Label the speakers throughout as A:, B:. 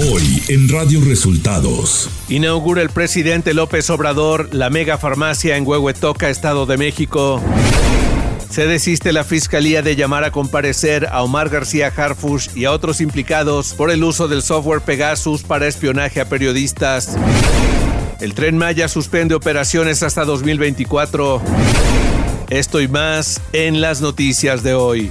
A: Hoy en Radio Resultados.
B: Inaugura el presidente López Obrador la mega farmacia en Huehuetoca, Estado de México. Se desiste la fiscalía de llamar a comparecer a Omar García Harfush y a otros implicados por el uso del software Pegasus para espionaje a periodistas. El tren Maya suspende operaciones hasta 2024. Esto y más en las noticias de hoy.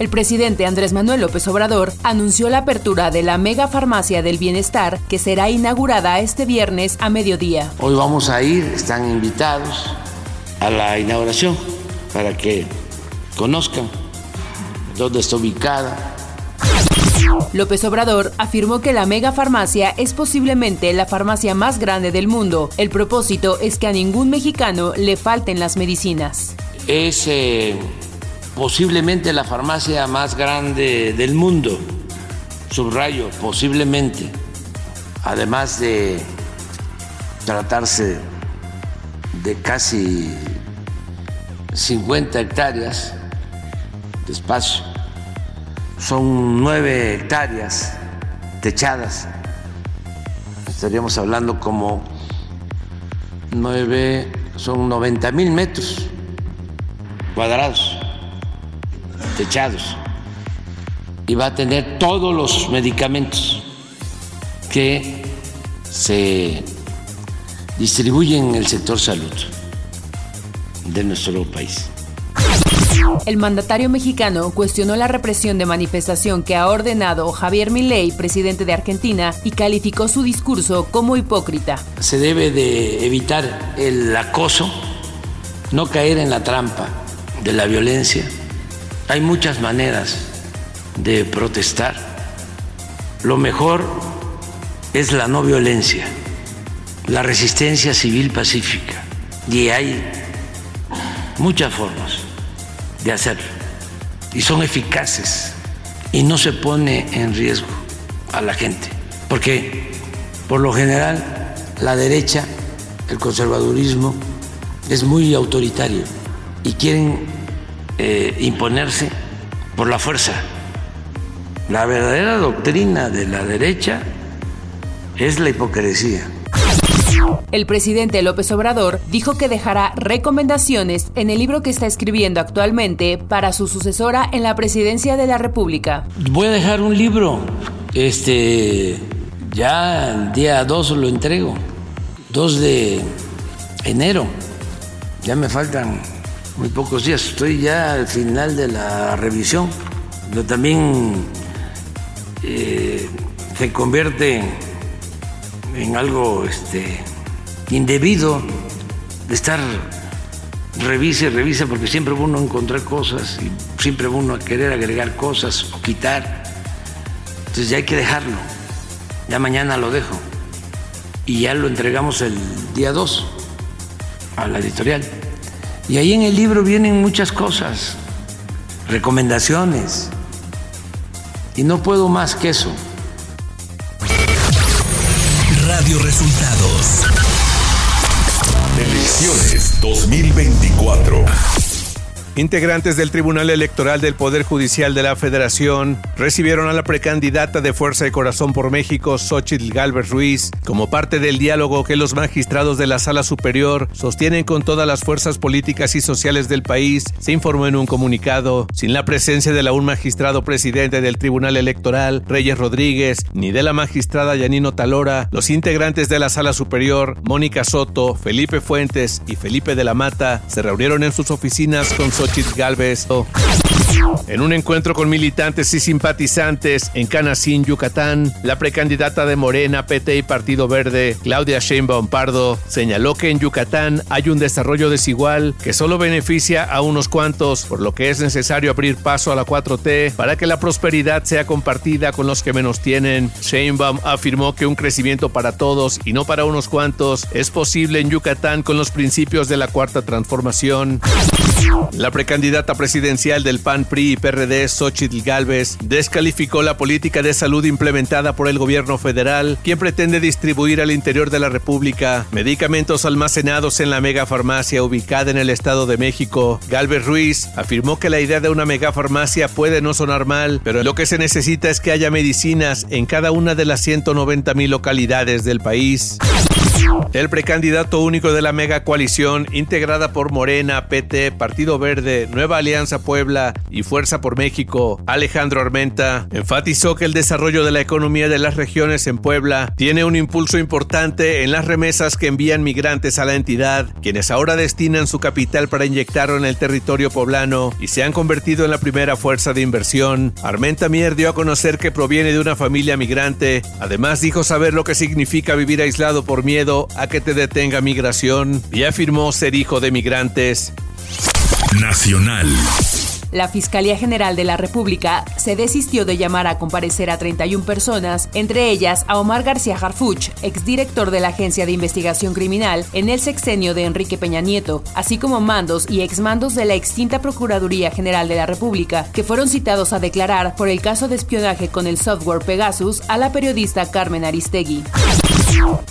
C: El presidente Andrés Manuel López Obrador anunció la apertura de la mega farmacia del bienestar que será inaugurada este viernes a mediodía.
D: Hoy vamos a ir, están invitados a la inauguración para que conozcan dónde está ubicada.
C: López Obrador afirmó que la mega farmacia es posiblemente la farmacia más grande del mundo. El propósito es que a ningún mexicano le falten las medicinas.
D: Es eh, posiblemente la farmacia más grande del mundo, subrayo, posiblemente, además de tratarse de casi 50 hectáreas de espacio, son nueve hectáreas techadas, estaríamos hablando como nueve, son 90 mil metros cuadrados y va a tener todos los medicamentos que se distribuyen en el sector salud de nuestro país.
C: El mandatario mexicano cuestionó la represión de manifestación que ha ordenado Javier Milei, presidente de Argentina, y calificó su discurso como hipócrita.
D: Se debe de evitar el acoso, no caer en la trampa de la violencia hay muchas maneras de protestar. Lo mejor es la no violencia, la resistencia civil pacífica. Y hay muchas formas de hacerlo. Y son eficaces. Y no se pone en riesgo a la gente. Porque por lo general la derecha, el conservadurismo, es muy autoritario y quieren eh, imponerse por la fuerza. La verdadera doctrina de la derecha es la hipocresía.
C: El presidente López Obrador dijo que dejará recomendaciones en el libro que está escribiendo actualmente para su sucesora en la presidencia de la República.
D: Voy a dejar un libro, este, ya el día 2 lo entrego, 2 de enero, ya me faltan muy pocos días. Estoy ya al final de la revisión, pero también eh, se convierte en algo este, indebido de estar revise, revise, porque siempre uno encontrar cosas y siempre uno a querer agregar cosas o quitar. Entonces ya hay que dejarlo. Ya mañana lo dejo. Y ya lo entregamos el día 2 a la editorial. Y ahí en el libro vienen muchas cosas, recomendaciones. Y no puedo más que eso.
A: Radio Resultados. Elecciones 2024.
B: Integrantes del Tribunal Electoral del Poder Judicial de la Federación recibieron a la precandidata de Fuerza de Corazón por México, Xochitl Galvez Ruiz, como parte del diálogo que los magistrados de la Sala Superior sostienen con todas las fuerzas políticas y sociales del país, se informó en un comunicado. Sin la presencia de la un magistrado presidente del Tribunal Electoral, Reyes Rodríguez, ni de la magistrada Yanino Talora, los integrantes de la Sala Superior, Mónica Soto, Felipe Fuentes y Felipe de la Mata, se reunieron en sus oficinas con Xochitl Xochitl Galvez. En un encuentro con militantes y simpatizantes en Canacín, Yucatán, la precandidata de Morena, PT y Partido Verde, Claudia Sheinbaum Pardo, señaló que en Yucatán hay un desarrollo desigual que solo beneficia a unos cuantos, por lo que es necesario abrir paso a la 4T para que la prosperidad sea compartida con los que menos tienen. Sheinbaum afirmó que un crecimiento para todos y no para unos cuantos es posible en Yucatán con los principios de la cuarta transformación. La precandidata presidencial del PAN PRI y PRD, Xochitl Galvez, descalificó la política de salud implementada por el gobierno federal, quien pretende distribuir al interior de la República medicamentos almacenados en la megafarmacia ubicada en el Estado de México. Galvez Ruiz afirmó que la idea de una megafarmacia puede no sonar mal, pero lo que se necesita es que haya medicinas en cada una de las 190 mil localidades del país. El precandidato único de la mega coalición, integrada por Morena, PT, Partido Verde, Nueva Alianza Puebla y Fuerza por México, Alejandro Armenta, enfatizó que el desarrollo de la economía de las regiones en Puebla tiene un impulso importante en las remesas que envían migrantes a la entidad, quienes ahora destinan su capital para inyectarlo en el territorio poblano y se han convertido en la primera fuerza de inversión. Armenta Mier dio a conocer que proviene de una familia migrante. Además dijo saber lo que significa vivir aislado por miedo a que te detenga migración y afirmó ser hijo de migrantes.
A: Nacional.
C: La Fiscalía General de la República se desistió de llamar a comparecer a 31 personas, entre ellas a Omar García Harfuch, exdirector de la Agencia de Investigación Criminal en el sexenio de Enrique Peña Nieto, así como mandos y exmandos de la extinta Procuraduría General de la República, que fueron citados a declarar por el caso de espionaje con el software Pegasus a la periodista Carmen Aristegui.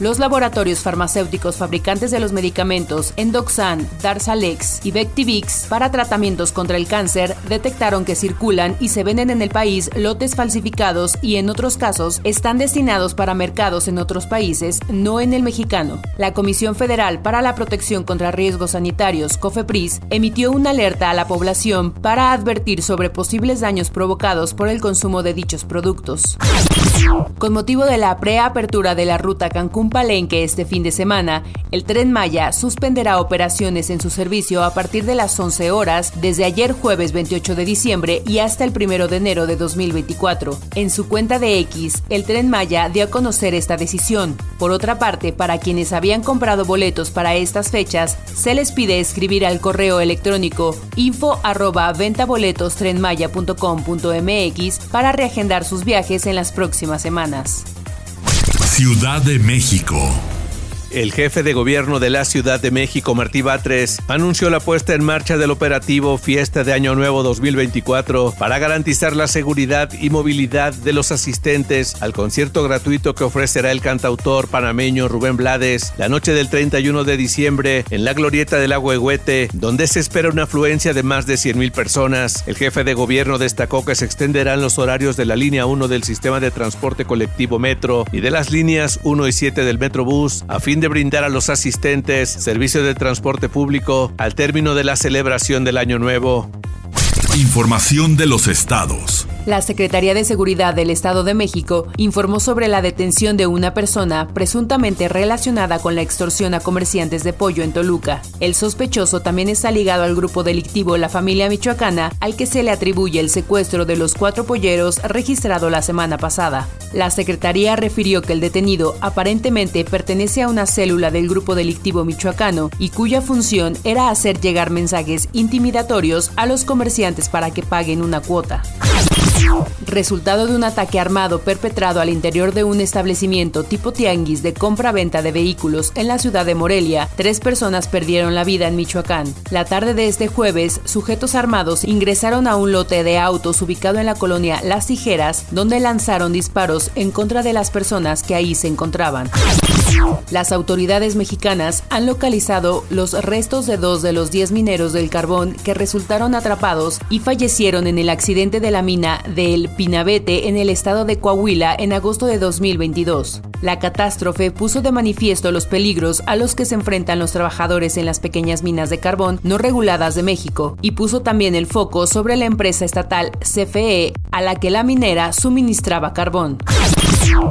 C: Los laboratorios farmacéuticos fabricantes de los medicamentos Endoxan, Darzalex y Vectibix para tratamientos contra el cáncer detectaron que circulan y se venden en el país lotes falsificados y en otros casos están destinados para mercados en otros países, no en el mexicano. La Comisión Federal para la Protección contra Riesgos Sanitarios, COFEPRIS, emitió una alerta a la población para advertir sobre posibles daños provocados por el consumo de dichos productos. Con motivo de la preapertura de la ruta Cancún-Palenque este fin de semana, el tren Maya suspenderá operaciones en su servicio a partir de las 11 horas desde ayer jueves 28 de diciembre y hasta el 1 de enero de 2024. En su cuenta de X, el tren Maya dio a conocer esta decisión. Por otra parte, para quienes habían comprado boletos para estas fechas, se les pide escribir al correo electrónico info arroba ventaboletostrenmaya.com.mx para reagendar sus viajes en las próximas semanas.
A: Ciudad de México.
B: El jefe de gobierno de la Ciudad de México, Martí Batres, anunció la puesta en marcha del operativo Fiesta de Año Nuevo 2024 para garantizar la seguridad y movilidad de los asistentes al concierto gratuito que ofrecerá el cantautor panameño Rubén Blades la noche del 31 de diciembre en la glorieta del Agüehuete, donde se espera una afluencia de más de 100.000 personas. El jefe de gobierno destacó que se extenderán los horarios de la línea 1 del sistema de transporte colectivo Metro y de las líneas 1 y 7 del Metrobús a fin de brindar a los asistentes servicio de transporte público al término de la celebración del Año Nuevo.
A: Información de los estados.
C: La Secretaría de Seguridad del Estado de México informó sobre la detención de una persona presuntamente relacionada con la extorsión a comerciantes de pollo en Toluca. El sospechoso también está ligado al grupo delictivo La Familia Michoacana, al que se le atribuye el secuestro de los cuatro polleros registrado la semana pasada. La Secretaría refirió que el detenido aparentemente pertenece a una célula del grupo delictivo michoacano y cuya función era hacer llegar mensajes intimidatorios a los comerciantes para que paguen una cuota. Resultado de un ataque armado perpetrado al interior de un establecimiento tipo tianguis de compra-venta de vehículos en la ciudad de Morelia, tres personas perdieron la vida en Michoacán. La tarde de este jueves, sujetos armados ingresaron a un lote de autos ubicado en la colonia Las Tijeras, donde lanzaron disparos en contra de las personas que ahí se encontraban. Las autoridades mexicanas han localizado los restos de dos de los diez mineros del carbón que resultaron atrapados y fallecieron en el accidente de la mina del Pinabete en el estado de Coahuila en agosto de 2022. La catástrofe puso de manifiesto los peligros a los que se enfrentan los trabajadores en las pequeñas minas de carbón no reguladas de México y puso también el foco sobre la empresa estatal CFE a la que la minera suministraba carbón.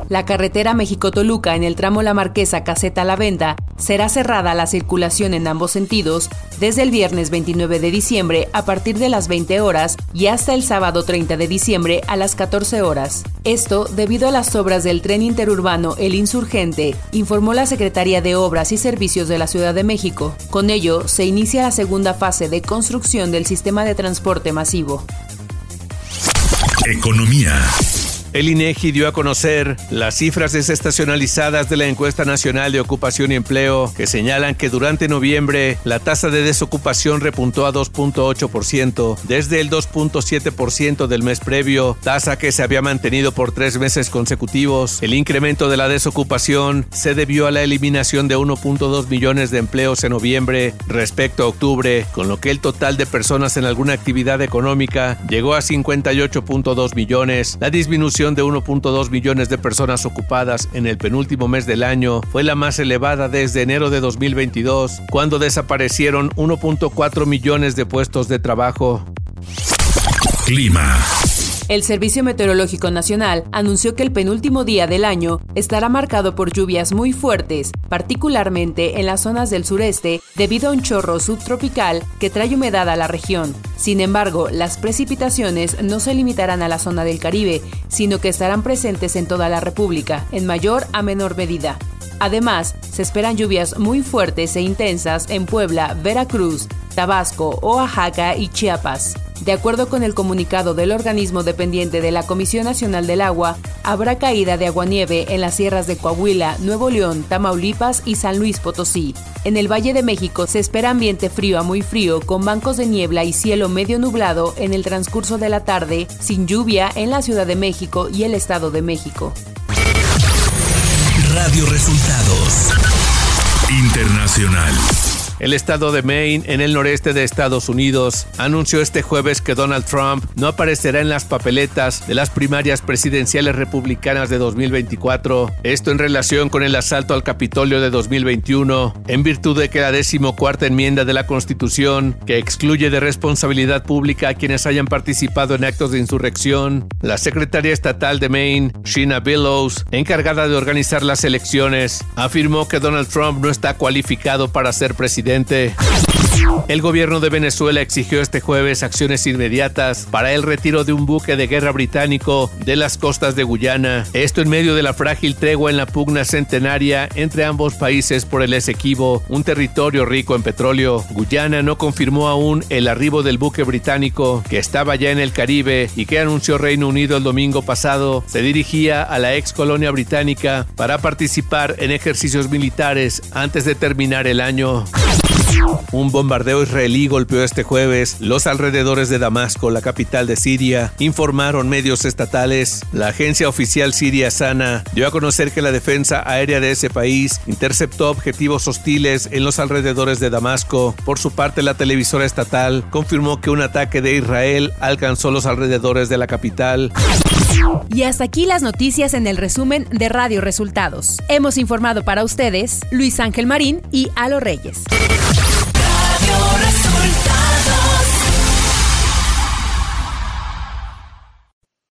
C: La carretera México-Toluca en el tramo La Marquesa Caseta La Venta Será cerrada la circulación en ambos sentidos desde el viernes 29 de diciembre a partir de las 20 horas y hasta el sábado 30 de diciembre a las 14 horas. Esto debido a las obras del tren interurbano El Insurgente, informó la Secretaría de Obras y Servicios de la Ciudad de México. Con ello, se inicia la segunda fase de construcción del sistema de transporte masivo.
A: Economía.
B: El INEGI dio a conocer las cifras desestacionalizadas de la encuesta nacional de ocupación y empleo que señalan que durante noviembre la tasa de desocupación repuntó a 2.8% desde el 2.7% del mes previo, tasa que se había mantenido por tres meses consecutivos. El incremento de la desocupación se debió a la eliminación de 1.2 millones de empleos en noviembre respecto a octubre, con lo que el total de personas en alguna actividad económica llegó a 58.2 millones. La disminución de 1.2 millones de personas ocupadas en el penúltimo mes del año fue la más elevada desde enero de 2022, cuando desaparecieron 1.4 millones de puestos de trabajo.
A: Clima.
C: El Servicio Meteorológico Nacional anunció que el penúltimo día del año estará marcado por lluvias muy fuertes, particularmente en las zonas del sureste, debido a un chorro subtropical que trae humedad a la región. Sin embargo, las precipitaciones no se limitarán a la zona del Caribe, sino que estarán presentes en toda la República, en mayor a menor medida. Además, se esperan lluvias muy fuertes e intensas en Puebla, Veracruz, Tabasco, Oaxaca y Chiapas. De acuerdo con el comunicado del organismo dependiente de la Comisión Nacional del Agua, habrá caída de aguanieve en las sierras de Coahuila, Nuevo León, Tamaulipas y San Luis Potosí. En el Valle de México se espera ambiente frío a muy frío con bancos de niebla y cielo medio nublado en el transcurso de la tarde, sin lluvia en la Ciudad de México y el Estado de México.
A: Radio Resultados Internacional.
B: El estado de Maine, en el noreste de Estados Unidos, anunció este jueves que Donald Trump no aparecerá en las papeletas de las primarias presidenciales republicanas de 2024. Esto en relación con el asalto al Capitolio de 2021, en virtud de que la decimocuarta enmienda de la Constitución, que excluye de responsabilidad pública a quienes hayan participado en actos de insurrección, la secretaria estatal de Maine, Sheena Billows, encargada de organizar las elecciones, afirmó que Donald Trump no está cualificado para ser presidente presidente el gobierno de Venezuela exigió este jueves acciones inmediatas para el retiro de un buque de guerra británico de las costas de Guyana. Esto en medio de la frágil tregua en la pugna centenaria entre ambos países por el Esequibo, un territorio rico en petróleo. Guyana no confirmó aún el arribo del buque británico que estaba ya en el Caribe y que anunció Reino Unido el domingo pasado. Se dirigía a la ex colonia británica para participar en ejercicios militares antes de terminar el año. Un bombardeo israelí golpeó este jueves los alrededores de Damasco, la capital de Siria, informaron medios estatales. La agencia oficial siria Sana dio a conocer que la defensa aérea de ese país interceptó objetivos hostiles en los alrededores de Damasco. Por su parte, la televisora estatal confirmó que un ataque de Israel alcanzó los alrededores de la capital.
C: Y hasta aquí las noticias en el resumen de Radio Resultados. Hemos informado para ustedes Luis Ángel Marín y Alo Reyes. Radio